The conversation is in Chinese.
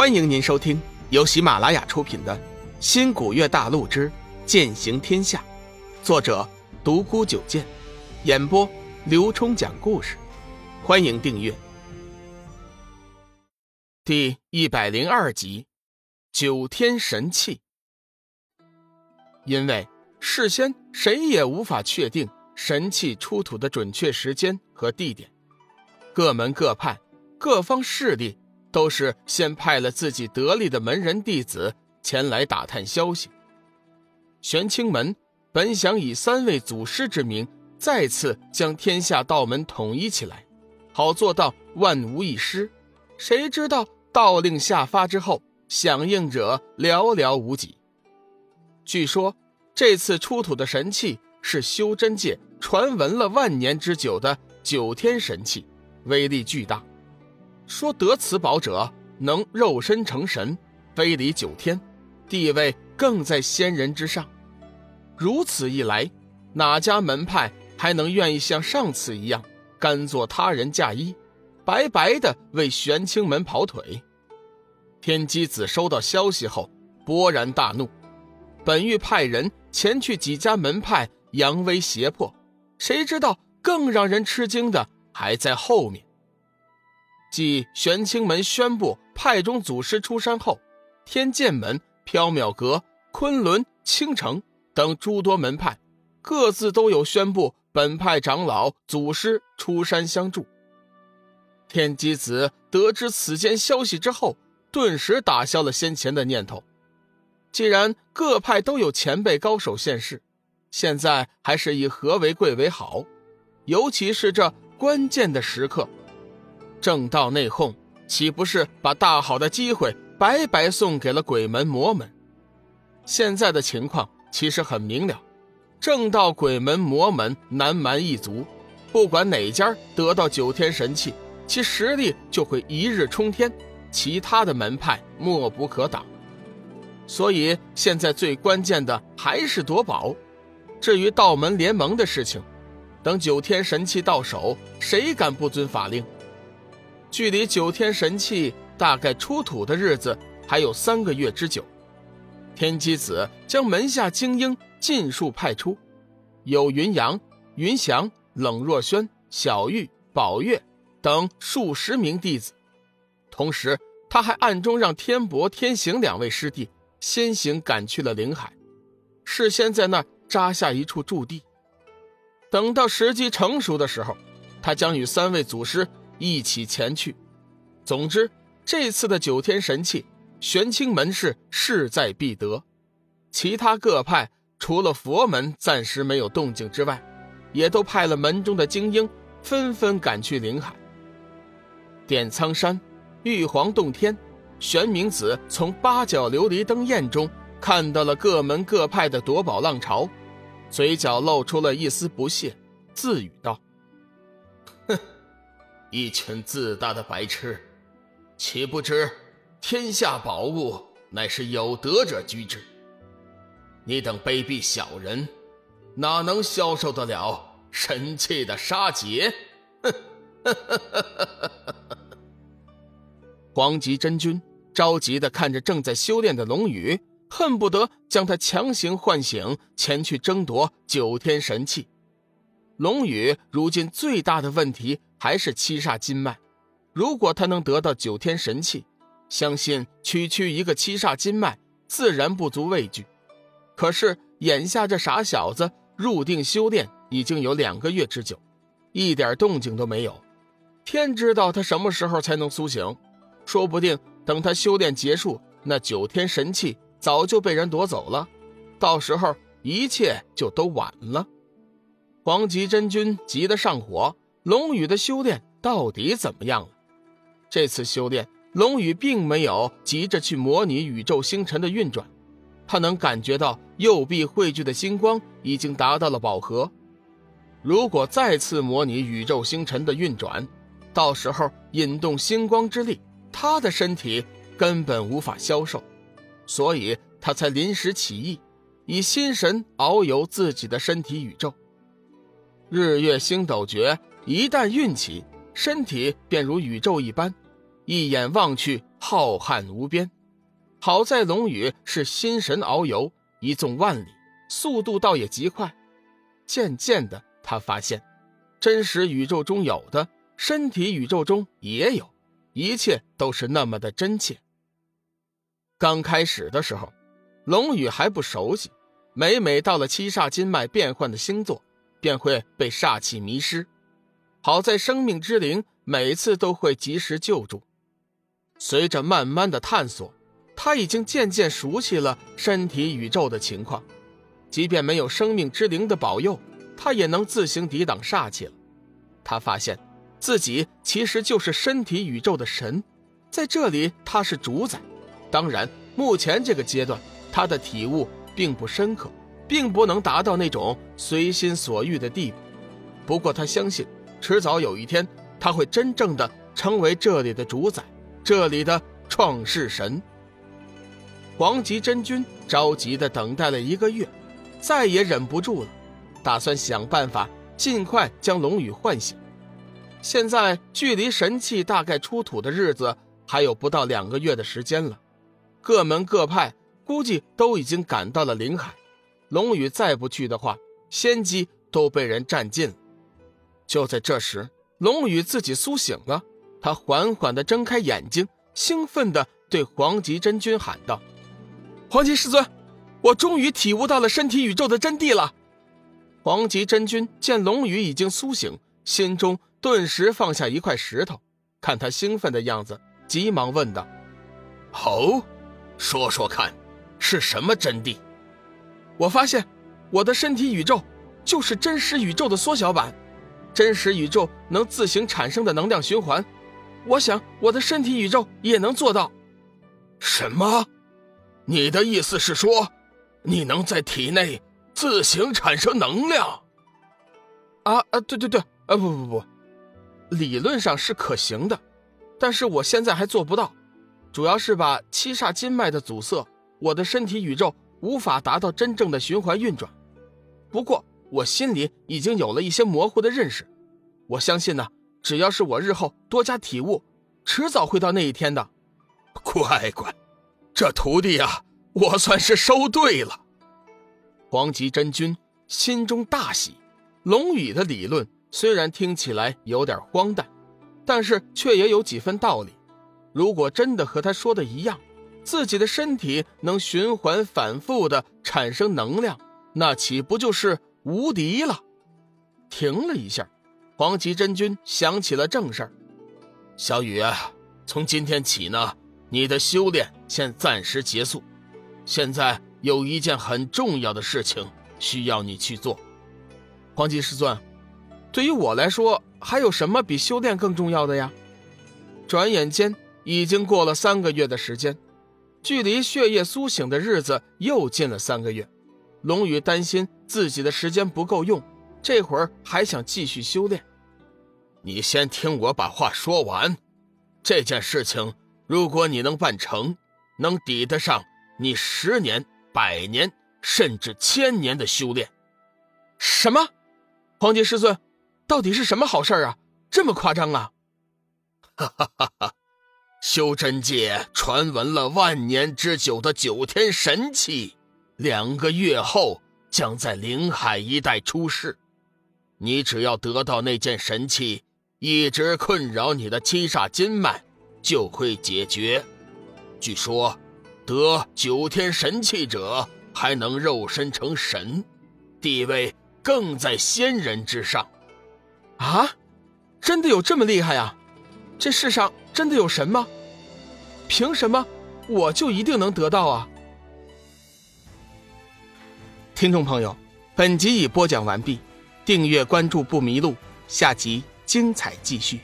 欢迎您收听由喜马拉雅出品的《新古月大陆之剑行天下》，作者独孤九剑，演播刘冲讲故事。欢迎订阅。第一百零二集，九天神器。因为事先谁也无法确定神器出土的准确时间和地点，各门各派、各方势力。都是先派了自己得力的门人弟子前来打探消息。玄清门本想以三位祖师之名，再次将天下道门统一起来，好做到万无一失。谁知道道令下发之后，响应者寥寥无几。据说这次出土的神器是修真界传闻了万年之久的九天神器，威力巨大。说得此宝者能肉身成神，飞离九天，地位更在仙人之上。如此一来，哪家门派还能愿意像上次一样，甘做他人嫁衣，白白的为玄清门跑腿？天机子收到消息后，勃然大怒，本欲派人前去几家门派扬威胁迫，谁知道更让人吃惊的还在后面。继玄清门宣布派中祖师出山后，天剑门、缥缈阁、昆仑、青城等诸多门派，各自都有宣布本派长老、祖师出山相助。天机子得知此间消息之后，顿时打消了先前的念头。既然各派都有前辈高手现世，现在还是以和为贵为好，尤其是这关键的时刻。正道内讧，岂不是把大好的机会白白送给了鬼门魔门？现在的情况其实很明了，正道、鬼门、魔门南蛮一族，不管哪家得到九天神器，其实力就会一日冲天，其他的门派莫不可挡。所以现在最关键的还是夺宝。至于道门联盟的事情，等九天神器到手，谁敢不遵法令？距离九天神器大概出土的日子还有三个月之久，天机子将门下精英尽数派出，有云阳、云翔、冷若轩、小玉、宝月等数十名弟子。同时，他还暗中让天伯、天行两位师弟先行赶去了灵海，事先在那儿扎下一处驻地。等到时机成熟的时候，他将与三位祖师。一起前去。总之，这次的九天神器，玄清门是势在必得。其他各派除了佛门暂时没有动静之外，也都派了门中的精英，纷纷赶去灵海。点苍山、玉皇洞天、玄冥子从八角琉璃灯焰中看到了各门各派的夺宝浪潮，嘴角露出了一丝不屑，自语道。哼一群自大的白痴，岂不知天下宝物乃是有德者居之。你等卑鄙小人，哪能消受得了神器的杀劫？哼！黄极真君着急的看着正在修炼的龙宇，恨不得将他强行唤醒，前去争夺九天神器。龙宇如今最大的问题还是七煞金脉，如果他能得到九天神器，相信区区一个七煞金脉自然不足畏惧。可是眼下这傻小子入定修炼已经有两个月之久，一点动静都没有，天知道他什么时候才能苏醒。说不定等他修炼结束，那九天神器早就被人夺走了，到时候一切就都晚了。黄极真君急得上火，龙宇的修炼到底怎么样了？这次修炼，龙宇并没有急着去模拟宇宙星辰的运转，他能感觉到右臂汇聚的星光已经达到了饱和。如果再次模拟宇宙星辰的运转，到时候引动星光之力，他的身体根本无法消受，所以他才临时起意，以心神遨游自己的身体宇宙。日月星斗诀一旦运起，身体便如宇宙一般，一眼望去浩瀚无边。好在龙宇是心神遨游，一纵万里，速度倒也极快。渐渐的，他发现，真实宇宙中有的，身体宇宙中也有，一切都是那么的真切。刚开始的时候，龙宇还不熟悉，每每到了七煞金脉变换的星座，便会被煞气迷失。好在生命之灵每次都会及时救助。随着慢慢的探索。他已经渐渐熟悉了身体宇宙的情况，即便没有生命之灵的保佑，他也能自行抵挡煞气了。他发现自己其实就是身体宇宙的神，在这里他是主宰。当然，目前这个阶段他的体悟并不深刻，并不能达到那种随心所欲的地步。不过他相信，迟早有一天他会真正的成为这里的主宰，这里的创世神。黄极真君着急的等待了一个月，再也忍不住了，打算想办法尽快将龙宇唤醒。现在距离神器大概出土的日子还有不到两个月的时间了，各门各派估计都已经赶到了灵海，龙宇再不去的话，先机都被人占尽了。就在这时，龙宇自己苏醒了，他缓缓的睁开眼睛，兴奋的对黄极真君喊道。黄极师尊，我终于体悟到了身体宇宙的真谛了。黄极真君见龙宇已经苏醒，心中顿时放下一块石头，看他兴奋的样子，急忙问道：“哦，说说看，是什么真谛？”我发现，我的身体宇宙就是真实宇宙的缩小版，真实宇宙能自行产生的能量循环，我想我的身体宇宙也能做到。什么？你的意思是说，你能在体内自行产生能量？啊啊，对对对，啊不不不，理论上是可行的，但是我现在还做不到，主要是把七煞金脉的阻塞，我的身体宇宙无法达到真正的循环运转。不过我心里已经有了一些模糊的认识，我相信呢，只要是我日后多加体悟，迟早会到那一天的。乖乖。这徒弟啊，我算是收对了。黄极真君心中大喜，龙宇的理论虽然听起来有点荒诞，但是却也有几分道理。如果真的和他说的一样，自己的身体能循环反复的产生能量，那岂不就是无敌了？停了一下，黄极真君想起了正事儿：“小雨，从今天起呢。”你的修炼先暂时结束，现在有一件很重要的事情需要你去做。黄极师尊，对于我来说，还有什么比修炼更重要的呀？转眼间已经过了三个月的时间，距离血液苏醒的日子又近了三个月。龙宇担心自己的时间不够用，这会儿还想继续修炼。你先听我把话说完，这件事情。如果你能办成，能抵得上你十年、百年甚至千年的修炼。什么？黄金师尊，到底是什么好事啊？这么夸张啊？哈哈哈哈！修真界传闻了万年之久的九天神器，两个月后将在灵海一带出世。你只要得到那件神器，一直困扰你的七煞金脉。就会解决。据说，得九天神器者还能肉身成神，地位更在仙人之上。啊，真的有这么厉害呀？这世上真的有神吗？凭什么我就一定能得到啊？听众朋友，本集已播讲完毕，订阅关注不迷路，下集精彩继续。